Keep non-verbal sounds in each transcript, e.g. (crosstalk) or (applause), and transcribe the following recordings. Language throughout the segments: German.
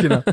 genau. (laughs)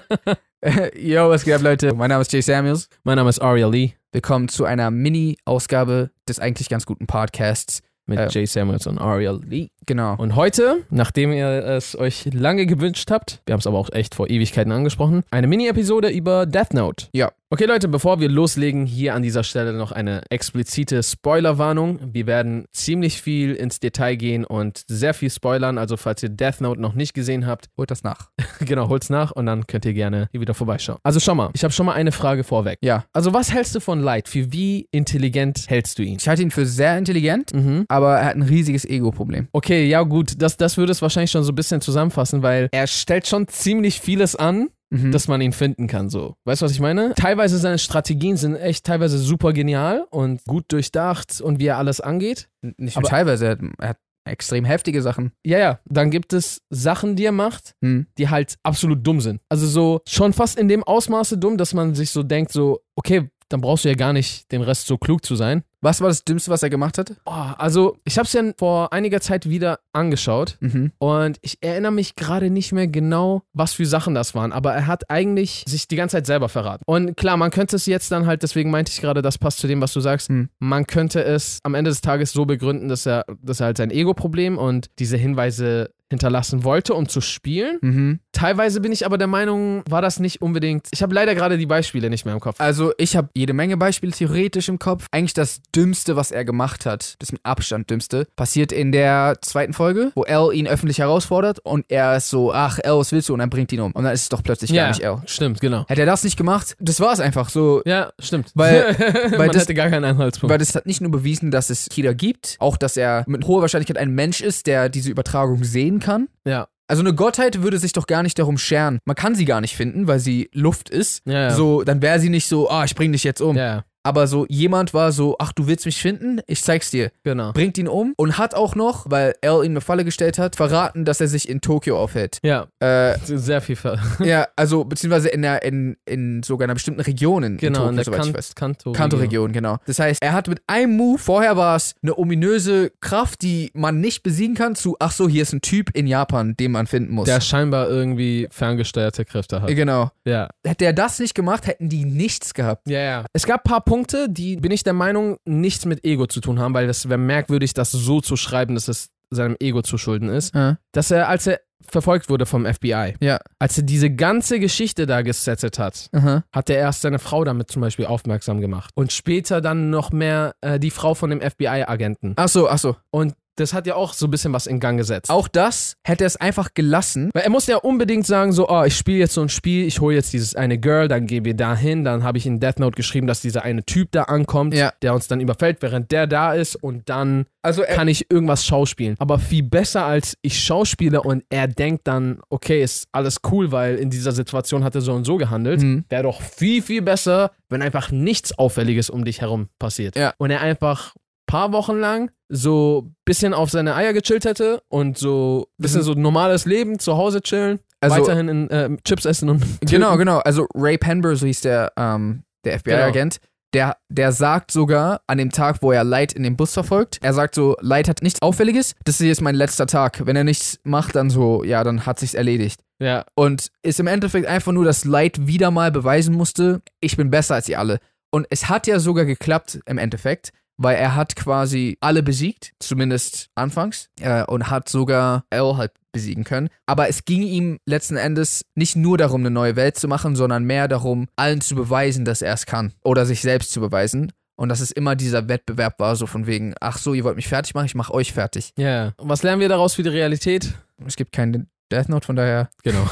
Äh, Yo, was geht ab, Leute? Mein Name ist Jay Samuels. Mein Name ist Aria Lee Willkommen zu einer Mini-Ausgabe des eigentlich ganz guten Podcasts. mit Äh. Jay Samuels und Aria Lee. Genau. Und heute, nachdem ihr es euch lange gewünscht habt, wir haben es aber auch echt vor Ewigkeiten angesprochen, eine Mini-Episode über Death Note. Ja. Okay, Leute, bevor wir loslegen, hier an dieser Stelle noch eine explizite Spoilerwarnung. Wir werden ziemlich viel ins Detail gehen und sehr viel spoilern. Also, falls ihr Death Note noch nicht gesehen habt, (laughs) Holt das nach. (laughs) genau, holt's nach und dann könnt ihr gerne hier wieder vorbeischauen. Also, schau mal, ich habe schon mal eine Frage vorweg. Ja. Also, was hältst du von Light? Für wie intelligent hältst du ihn? Ich halte ihn für sehr intelligent, Mhm. aber er hat ein riesiges Ego-Problem. Okay, ja gut, das, das würde es wahrscheinlich schon so ein bisschen zusammenfassen, weil er stellt schon ziemlich vieles an, Mhm. dass man ihn finden kann, so. Weißt du, was ich meine? Teilweise seine Strategien sind echt teilweise super genial und gut durchdacht und wie er alles angeht. Nicht nur aber- teilweise, er hat, er hat extrem heftige Sachen. Ja, ja, dann gibt es Sachen, die er macht, Hm. die halt absolut dumm sind. Also so schon fast in dem Ausmaße dumm, dass man sich so denkt, so, okay, dann brauchst du ja gar nicht den Rest so klug zu sein. Was war das Dümmste, was er gemacht hat? Oh, also, ich habe es ja vor einiger Zeit wieder angeschaut Mhm. Und ich erinnere mich gerade nicht mehr genau, was für Sachen das waren, aber er hat eigentlich sich die ganze Zeit selber verraten. Und klar, man könnte es jetzt dann halt, deswegen meinte ich gerade, das passt zu dem, was du sagst, Hm. man könnte es am Ende des Tages so begründen, dass er, dass er halt sein Ego-Problem und diese Hinweise hinterlassen wollte, um zu spielen. Mhm. Teilweise bin ich aber der Meinung, war das nicht unbedingt. Ich habe leider gerade die Beispiele nicht mehr im Kopf. Also, ich habe jede Menge Beispiele theoretisch im Kopf. Eigentlich das Dümmste, was er gemacht hat, das mit Abstand Dümmste, passiert in der zweiten Folge, wo L ihn öffentlich herausfordert und er ist so, ach, L, was willst du? Und dann bringt ihn um. Und dann ist es doch plötzlich gar ja, nicht L. stimmt, genau. Hätte er das nicht gemacht, das war es einfach so. Ja, stimmt. Weil- (laughs) Man weil das- hätte gar keinen Anhaltspunkt. Weil das hat nicht nur bewiesen, dass es Kira gibt, auch dass er mit hoher Wahrscheinlichkeit ein Mensch ist, der diese Übertragung sehen kann. ja, Also eine Gottheit würde sich doch gar nicht darum scheren. Man kann sie gar nicht finden, weil sie Luft ist. ja, ja. So, dann wäre sie nicht so, ah, ich bring dich jetzt um. ja, Aber so jemand war so, ach, du willst mich finden? Ich zeig's dir. genau. Bringt ihn um und hat auch noch, weil L ihm eine Falle gestellt hat, verraten, dass er sich in Tokio aufhält. Ja, Äh, (laughs) sehr viel Ver (laughs) ja, also beziehungsweise in, der, in, in sogar einer bestimmten Region in, Genau, in in Tokio, der soweit ich kan weiß. Kanto. Kanto-Region, genau. Das heißt, er hat mit einem Move, vorher war es eine ominöse Kraft, die man nicht besiegen kann, zu, ach so, hier ist ein Typ in Japan, den man finden muss. Der scheinbar irgendwie ferngesteuerte Kräfte hat. Genau. Ja. Hätte er das nicht gemacht, hätten die nichts gehabt. Ja, ja. Es gab ein paar Punkte, die, bin ich der Meinung, nichts mit Ego zu tun haben, weil das wäre merkwürdig, das so zu schreiben, dass es seinem Ego zu schulden ist. Ja. Dass er, als er verfolgt wurde vom FBI, Ja. als er diese ganze Geschichte da gesetzt hat, Aha. hat er erst seine Frau damit zum Beispiel aufmerksam gemacht. Und später dann noch mehr äh, die Frau von dem FBI-Agenten. Ach so, ach so. Und das hat ja auch so ein bisschen was in Gang gesetzt. Auch das hätte er es einfach gelassen. Weil er muss ja unbedingt sagen, so, oh, ich spiele jetzt so ein Spiel, ich hole jetzt dieses eine Girl, dann gehen wir da hin, dann habe ich in Death Note geschrieben, dass dieser eine Typ da ankommt, Ja. der uns dann überfällt, während der da ist und dann Also er, kann ich irgendwas schauspielen. Aber viel besser als ich schauspiele und er denkt dann, okay, ist alles cool, weil in dieser Situation hat er so und so gehandelt. Mhm. Wäre doch viel, viel besser, wenn einfach nichts Auffälliges um dich herum passiert. Ja. Und er einfach paar Wochen lang so bisschen auf seine Eier gechillt hätte und so bisschen so normales Leben, zu Hause chillen, Also- weiterhin in, äh, Chips essen und (laughs) Genau, töten. genau. Also Ray Penber, so hieß der, ähm, der FBI-Agent, der, der sagt sogar an dem Tag, wo er Light in den Bus verfolgt, er sagt so, Light hat nichts Auffälliges, das ist jetzt mein letzter Tag. Wenn er nichts macht, dann so, ja, dann hat sich's erledigt. Ja, Und ist im Endeffekt einfach nur, dass Light wieder mal beweisen musste, ich bin besser als ihr alle. Und es hat ja sogar geklappt im Endeffekt, weil er hat quasi alle besiegt, zumindest anfangs, äh, und hat sogar L halt besiegen können. Aber es ging ihm letzten Endes nicht nur darum, eine neue Welt zu machen, sondern mehr darum, allen zu beweisen, dass er es kann. Oder sich selbst zu beweisen. Und dass es immer dieser Wettbewerb war, so von wegen, ach so, ihr wollt mich fertig machen, ich mach euch fertig. ja. Und was lernen wir daraus für die Realität? Es gibt keinen Death Note, von daher. Genau.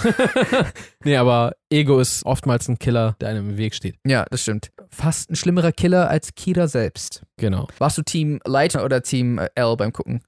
(laughs) nee, aber Ego ist oftmals ein Killer, der einem im Weg steht. Ja, das stimmt. Fast ein schlimmerer Killer als Kira selbst. Genau. Warst du Team Light oder Team äh, L beim Gucken?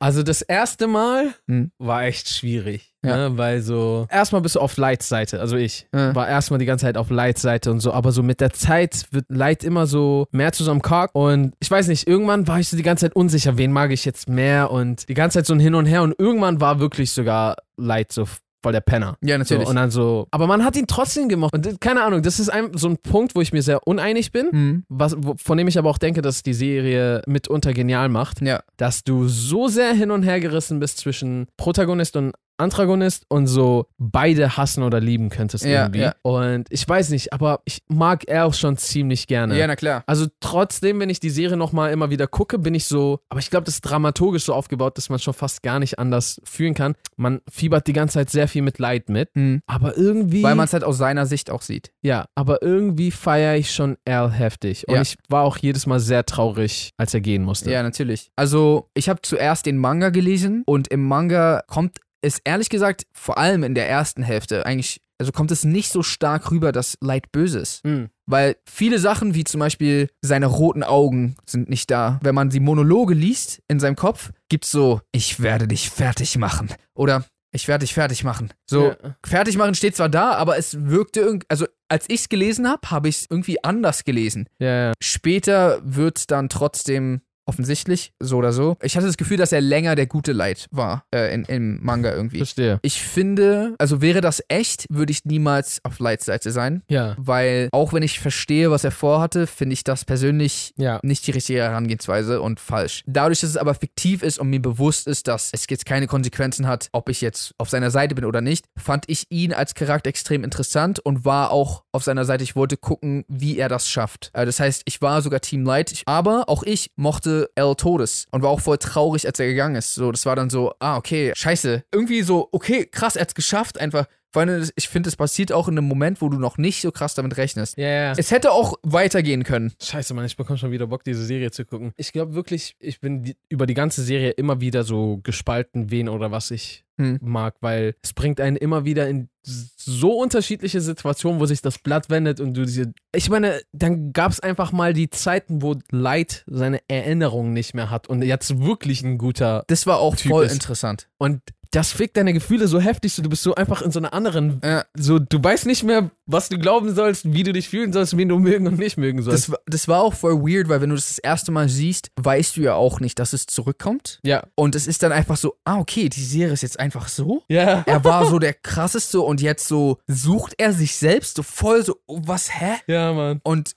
Also das erste Mal Hm. war echt schwierig. Ja. Ne? Weil so, erstmal bist du auf Lights Seite, also ich Ja. war erstmal die ganze Zeit auf Lights Seite und so, aber so mit der Zeit wird Light immer so mehr zu so einem Cock und ich weiß nicht, irgendwann war ich so die ganze Zeit unsicher, wen mag ich jetzt mehr und die ganze Zeit so ein Hin und Her und irgendwann war wirklich sogar Light so voll der Penner. Ja, So, und dann so, aber man hat ihn trotzdem gemocht. Und keine Ahnung, das ist ein, so ein Punkt, wo ich mir sehr uneinig bin, Hm. was, wo, von dem ich aber auch denke, dass die Serie mitunter genial macht Ja. dass du so sehr hin und her gerissen bist zwischen Protagonist und Antagonist und so beide hassen oder lieben könntest Ja, irgendwie. ja. Und ich weiß nicht, aber ich mag er auch schon ziemlich gerne. Ja, na klar. Also trotzdem, wenn ich die Serie nochmal immer wieder gucke, bin ich so, aber ich glaube, das ist dramaturgisch so aufgebaut, dass man schon fast gar nicht anders fühlen kann. Man fiebert die ganze Zeit sehr viel mit Leid mit, Hm. aber irgendwie, Weil man es halt aus seiner Sicht auch sieht. ja, aber irgendwie feiere ich schon Al heftig. Und Ja. ich war auch jedes Mal sehr traurig, als er gehen musste. Ja, natürlich. Also, ich habe zuerst den Manga gelesen und im Manga kommt es ehrlich gesagt, vor allem in der ersten Hälfte, eigentlich, also kommt es nicht so stark rüber, dass Light böse ist. Mhm. Weil viele Sachen, wie zum Beispiel seine roten Augen, sind nicht da. Wenn man die Monologe liest in seinem Kopf, gibt's so, ich werde dich fertig machen. Oder ich werde dich fertig machen. So, Ja. fertig machen steht zwar da, aber es wirkte irgendwie, also als ich es gelesen habe, habe ich es irgendwie anders gelesen. Ja, ja. Später wird dann trotzdem offensichtlich, so oder so. Ich hatte das Gefühl, dass er länger der gute Light war äh, in, im Manga irgendwie. Verstehe. Ich finde, also wäre das echt, würde ich niemals auf Lights Seite sein. Ja. Weil auch wenn ich verstehe, was er vorhatte, finde ich das persönlich Ja. nicht die richtige Herangehensweise und falsch. Dadurch, dass es aber fiktiv ist und mir bewusst ist, dass es jetzt keine Konsequenzen hat, ob ich jetzt auf seiner Seite bin oder nicht, fand ich ihn als Charakter extrem interessant und war auch auf seiner Seite. Ich wollte gucken, wie er das schafft. Äh, Das heißt, ich war sogar Team Light, aber auch ich mochte L Todes und war auch voll traurig, als er gegangen ist. So, das war dann so, ah, okay, scheiße. Irgendwie so, okay, krass, er hat's geschafft, einfach. Vor allem, ich finde, es passiert auch in einem Moment, wo du noch nicht so krass damit rechnest. Ja, ja. Es hätte auch weitergehen können. Scheiße, Mann, ich bekomme schon wieder Bock, diese Serie zu gucken. Ich glaube wirklich, ich bin die, über die ganze Serie immer wieder so gespalten, wen oder was ich Hm. mag, weil es bringt einen immer wieder in so unterschiedliche Situationen, wo sich das Blatt wendet und du diese. Ich meine, dann gab es einfach mal die Zeiten, wo Light seine Erinnerungen nicht mehr hat und jetzt wirklich ein guter. Das war auch Typ voll ist. interessant. Und das fickt deine Gefühle so heftig, so du bist so einfach in so einer anderen. Ja. So, du weißt nicht mehr, was du glauben sollst, wie du dich fühlen sollst, wen du mögen und nicht mögen sollst. Das, war- das war auch voll weird, weil wenn du das das erste Mal siehst, weißt du ja auch nicht, dass es zurückkommt. ja. Und es ist dann einfach so, ah, okay, die Serie ist jetzt einfach so. Ja. Er war so der krasseste und jetzt so sucht er sich selbst so voll so, oh, was, hä? Ja, Mann. Und,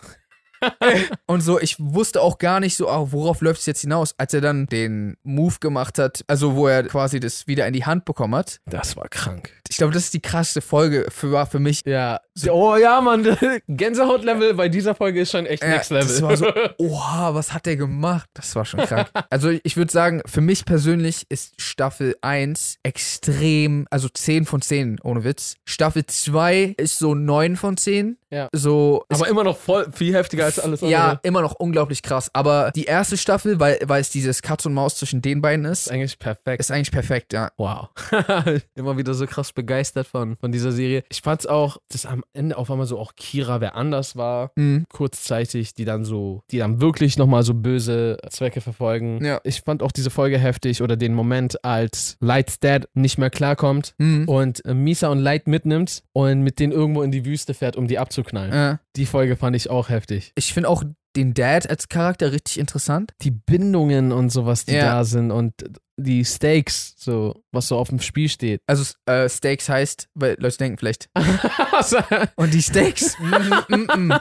(laughs) und so, ich wusste auch gar nicht so, ah, worauf läuft es jetzt hinaus, als er dann den Move gemacht hat, also wo er quasi das wieder in die Hand bekommen hat. Das war krank. Ich glaube, das ist die krasseste Folge für, war für mich. Ja. Oh ja, Mann. (laughs) Gänsehaut-Level bei dieser Folge ist schon echt Ja, next level. Das war so, (laughs) oha, was hat der gemacht? Das war schon krank. Also ich würde sagen, für mich persönlich ist Staffel 1 extrem, also 10 von 10, ohne Witz. Staffel 2 ist so 9 von 10. Ja. So, es- Aber immer noch voll viel heftiger als alles andere. ja, immer noch unglaublich krass. Aber die erste Staffel, weil, weil es dieses Katz und Maus zwischen den beiden ist, Ist eigentlich perfekt. ist eigentlich perfekt, ja. Wow. (laughs) Immer wieder so krass begeistert von, von dieser Serie. Ich fand's auch, dass am Ende auf einmal so auch Kira wer anders war. Mhm. Kurzzeitig, die dann so, die dann wirklich nochmal so böse Zwecke verfolgen. Ja. Ich fand auch diese Folge heftig oder den Moment, als Light's Dad nicht mehr klarkommt Mhm. und äh, Misa und Light mitnimmt und mit denen irgendwo in die Wüste fährt, um die abzuknallen. Ja. Die Folge fand ich auch heftig. Ich finde auch den Dad als Charakter richtig interessant. Die Bindungen und sowas, die Ja. da sind und die Stakes, so, was so auf dem Spiel steht. Also äh, Stakes heißt, weil Leute denken vielleicht, (laughs) Und die Steaks, (laughs) mm, mm, mm.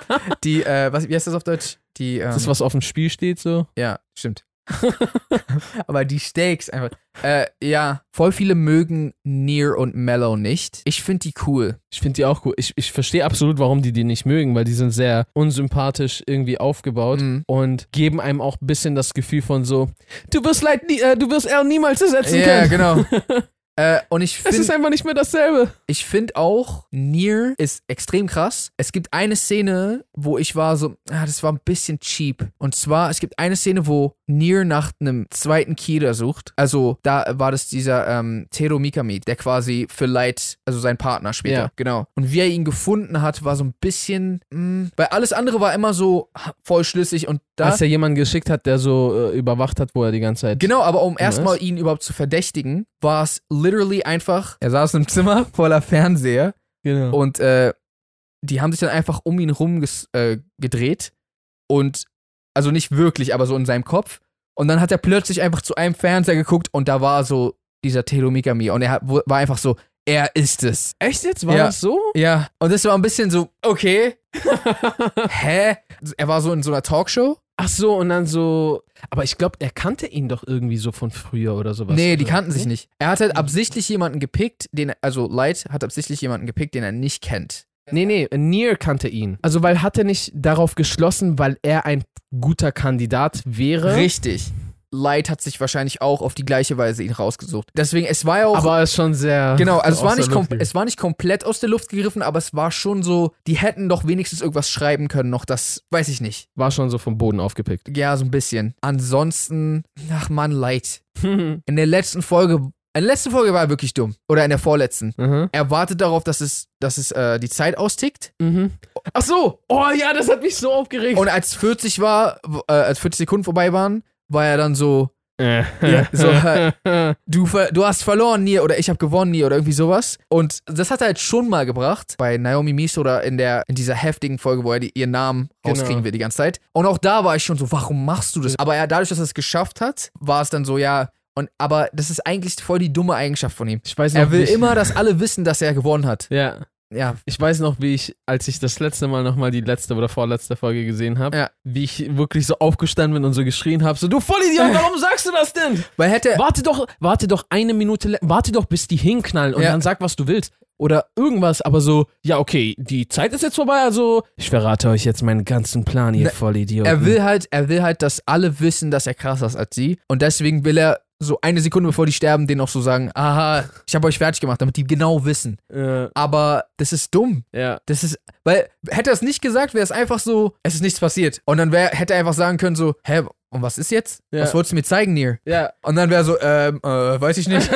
die, äh, was, wie heißt das auf Deutsch? Die, ähm, das, was auf dem Spiel steht, so. ja, stimmt. (laughs) Aber die Steaks einfach. Äh, ja, voll viele mögen Near und Mellow nicht. Ich finde die cool. Ich finde die auch cool. Ich, ich verstehe absolut, warum die die nicht mögen, weil die sind sehr unsympathisch irgendwie aufgebaut Mhm. und geben einem auch ein bisschen das Gefühl von so, du wirst leid, nie, äh, du wirst R niemals ersetzen Ja, können. genau. (laughs) äh, und ich Es ist finde einfach nicht mehr dasselbe. ich find auch, Near ist extrem krass. Es gibt eine Szene, wo ich war so, ah, das war ein bisschen cheap. Und zwar, es gibt eine Szene, wo Near nach einem zweiten Kira sucht. Also, da war das dieser ähm, Tero Mikami, der quasi für Light, also sein Partner später. Ja. Genau. Und wie er ihn gefunden hat, war so ein bisschen, mh, weil alles andere war immer so voll schlüssig und da. Als er jemanden geschickt hat, der so äh, überwacht hat, wo er die ganze Zeit. Genau, aber um erstmal ihn überhaupt zu verdächtigen, war es literally einfach, er saß im Zimmer (laughs) voller Fernseher genau. und äh, die haben sich dann einfach um ihn rum äh, gedreht und also nicht wirklich, aber so in seinem Kopf. Und dann hat er plötzlich einfach zu einem Fernseher geguckt und da war so dieser Telo Mikami und er hat, war einfach so, er ist es. Echt jetzt? War Ja. das so? Ja, und das war ein bisschen so, okay, (laughs) hä? Er war so in so einer Talkshow Ach so, und dann so. Aber ich glaube, er kannte ihn doch irgendwie so von früher oder sowas. nee, die kannten sich nicht. Er hat halt absichtlich jemanden gepickt, den, also Light hat absichtlich jemanden gepickt, den er nicht kennt. Nee, nee, Nier kannte ihn. Also, weil hat er nicht darauf geschlossen, weil er ein guter Kandidat wäre. Richtig. Light hat sich wahrscheinlich auch auf die gleiche Weise ihn rausgesucht. Deswegen, es war ja auch. Aber er ist schon sehr. Genau, also es war, nicht kom- es war nicht komplett aus der Luft gegriffen, aber es war schon so, die hätten doch wenigstens irgendwas schreiben können, noch das, weiß ich nicht. War schon so vom Boden aufgepickt. Ja, so ein bisschen. Ansonsten, ach man, Light. (laughs) In der letzten Folge, in der letzten Folge war er wirklich dumm. Oder in der vorletzten. mhm. Er wartet darauf, dass es, dass es äh, die Zeit austickt. Mhm. Ach so. Oh ja, das hat mich so aufgeregt. Und als 40 war, äh, als 40 Sekunden vorbei waren, war er dann so, ja, so, äh, (laughs) du, du hast verloren nie oder ich habe gewonnen nie oder irgendwie sowas. Und das hat er halt schon mal gebracht bei Naomi Mies oder in der in dieser heftigen Folge, wo er die, ihren Namen Genau. rauskriegen will die ganze Zeit. Und auch da war ich schon so, warum machst du das? Aber er, dadurch, dass er es geschafft hat, war es dann so, ja. Und aber das ist eigentlich voll die dumme Eigenschaft von ihm. ich weiß noch, Er will immer, dass alle wissen, dass er gewonnen hat. Ja. Ja, Ich weiß noch, wie ich, als ich das letzte Mal nochmal die letzte oder vorletzte Folge gesehen habe, Ja. wie ich wirklich so aufgestanden bin und so geschrien habe: So, du Vollidiot, warum (laughs) sagst du das denn? weil hätte Warte doch, warte doch eine Minute, warte doch, bis die hinknallen und Ja. dann sag, was du willst. Oder irgendwas, aber so, ja, okay, die Zeit ist jetzt vorbei, also ich verrate euch jetzt meinen ganzen Plan, ihr Ne, Vollidioten. Er will halt, er will halt, dass alle wissen, dass er krasser ist als sie. Und deswegen will er so eine Sekunde bevor die sterben, denen auch so sagen, aha, ich habe euch fertig gemacht, damit die genau wissen. Äh, Aber das ist dumm. ja. Das ist, weil hätte er es nicht gesagt, wäre es einfach so, es ist nichts passiert. Und dann wär, hätte er einfach sagen können so, hä, und was ist jetzt? Ja. Was wolltest du mir zeigen, Nier? Ja. Und dann wäre so, ähm, äh, weiß ich nicht. (laughs)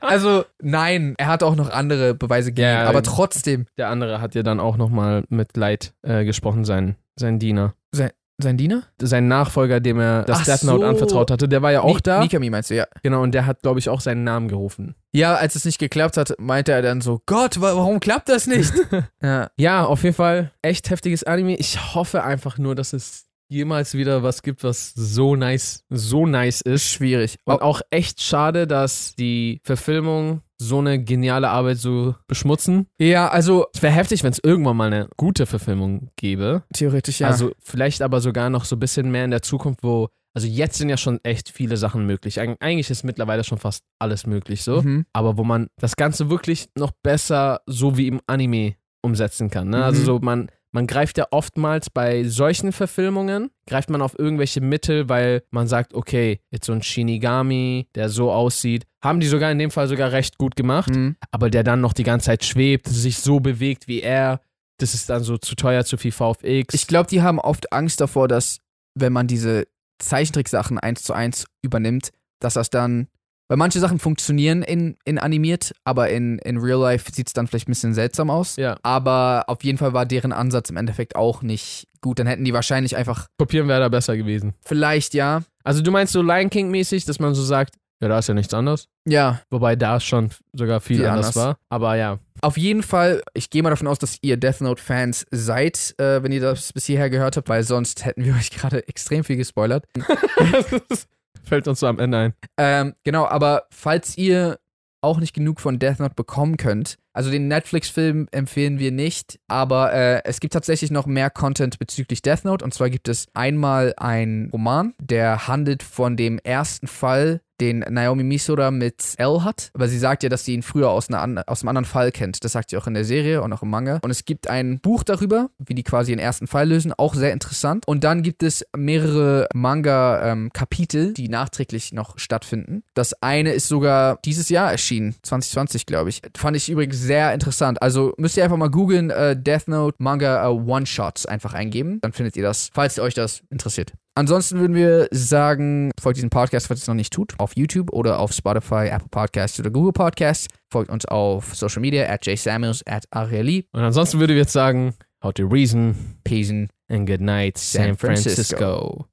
also, nein, er hat auch noch andere Beweise gegeben, Ja, aber trotzdem, Der andere hat ja dann auch nochmal mit Leid äh, gesprochen, sein, sein Diener. sein Diener? Sein Nachfolger, dem er das Ach Death Note so. anvertraut hatte, der war ja auch Mi- da. Mikami meinst du, ja. Genau, und der hat, glaube ich, auch seinen Namen gerufen. Ja, als es nicht geklappt hat, meinte er dann so, Gott, wa warum klappt das nicht? (laughs) ja. Ja, auf jeden Fall echt heftiges Anime. Ich hoffe einfach nur, dass es jemals wieder was gibt, was so nice, so nice ist. Schwierig. Und auch echt schade, dass die Verfilmung so eine geniale Arbeit so beschmutzen. Ja, also Es wäre heftig, wenn es irgendwann mal eine gute Verfilmung gäbe. theoretisch ja. Also vielleicht aber sogar noch so ein bisschen mehr in der Zukunft, wo. Also jetzt sind ja schon echt viele Sachen möglich. Eig eigentlich ist mittlerweile schon fast alles möglich so. Mhm. Aber wo man das Ganze wirklich noch besser so wie im Anime umsetzen kann. Ne? Also Mhm. so man. Man greift ja oftmals bei solchen Verfilmungen, greift man auf irgendwelche Mittel, weil man sagt, okay, jetzt so ein Shinigami, der so aussieht, haben die sogar in dem Fall sogar recht gut gemacht, Mhm. aber der dann noch die ganze Zeit schwebt, sich so bewegt wie er, das ist dann so zu teuer, zu viel VFX. Ich glaube, die haben oft Angst davor, dass, wenn man diese Zeichentricksachen eins zu eins übernimmt, dass das dann. Weil manche Sachen funktionieren in, in animiert, aber in, in Real Life sieht es dann vielleicht ein bisschen seltsam aus. ja, Aber auf jeden Fall war deren Ansatz im Endeffekt auch nicht gut. Dann hätten die wahrscheinlich einfach, kopieren wäre da besser gewesen. vielleicht ja. Also du meinst so Lion King mäßig, dass man so sagt, ja, da ist ja nichts anderes. Ja, Wobei da schon sogar viel, Viel anders, anders. war. Aber ja, Auf jeden Fall, ich gehe mal davon aus, dass ihr Death Note-Fans seid, äh, wenn ihr das bis hierher gehört habt, weil sonst hätten wir (laughs) euch gerade extrem viel gespoilert. (laughs) (laughs) fällt uns so am Ende ein. Ähm, genau, aber falls ihr auch nicht genug von Death Note bekommen könnt, also den Netflix-Film empfehlen wir nicht, aber äh, es gibt tatsächlich noch mehr Content bezüglich Death Note. Und zwar gibt es einmal einen Roman, der handelt von dem ersten Fall, den Naomi Misora mit L hat. Aber sie sagt ja, dass sie ihn früher aus, einer, aus einem anderen Fall kennt. Das sagt sie auch in der Serie und auch im Manga. Und es gibt ein Buch darüber, wie die quasi den ersten Fall lösen. Auch sehr interessant. Und dann gibt es mehrere Manga-Kapitel, die nachträglich noch stattfinden. Das eine ist sogar dieses Jahr erschienen, 2020, glaube ich. Fand ich übrigens sehr interessant. Also müsst ihr einfach mal googeln, äh, Death Note Manga äh, One-Shots einfach eingeben. Dann findet ihr das, falls euch das interessiert. Ansonsten würden wir sagen, folgt diesem Podcast, falls ihr es noch nicht tut, auf YouTube oder auf Spotify, Apple Podcasts oder Google Podcasts. Folgt uns auf Social Media, at jsamuels, at Arieli, Und ansonsten würde ich jetzt sagen, how to reason Peace and good night, San, San Francisco. Francisco.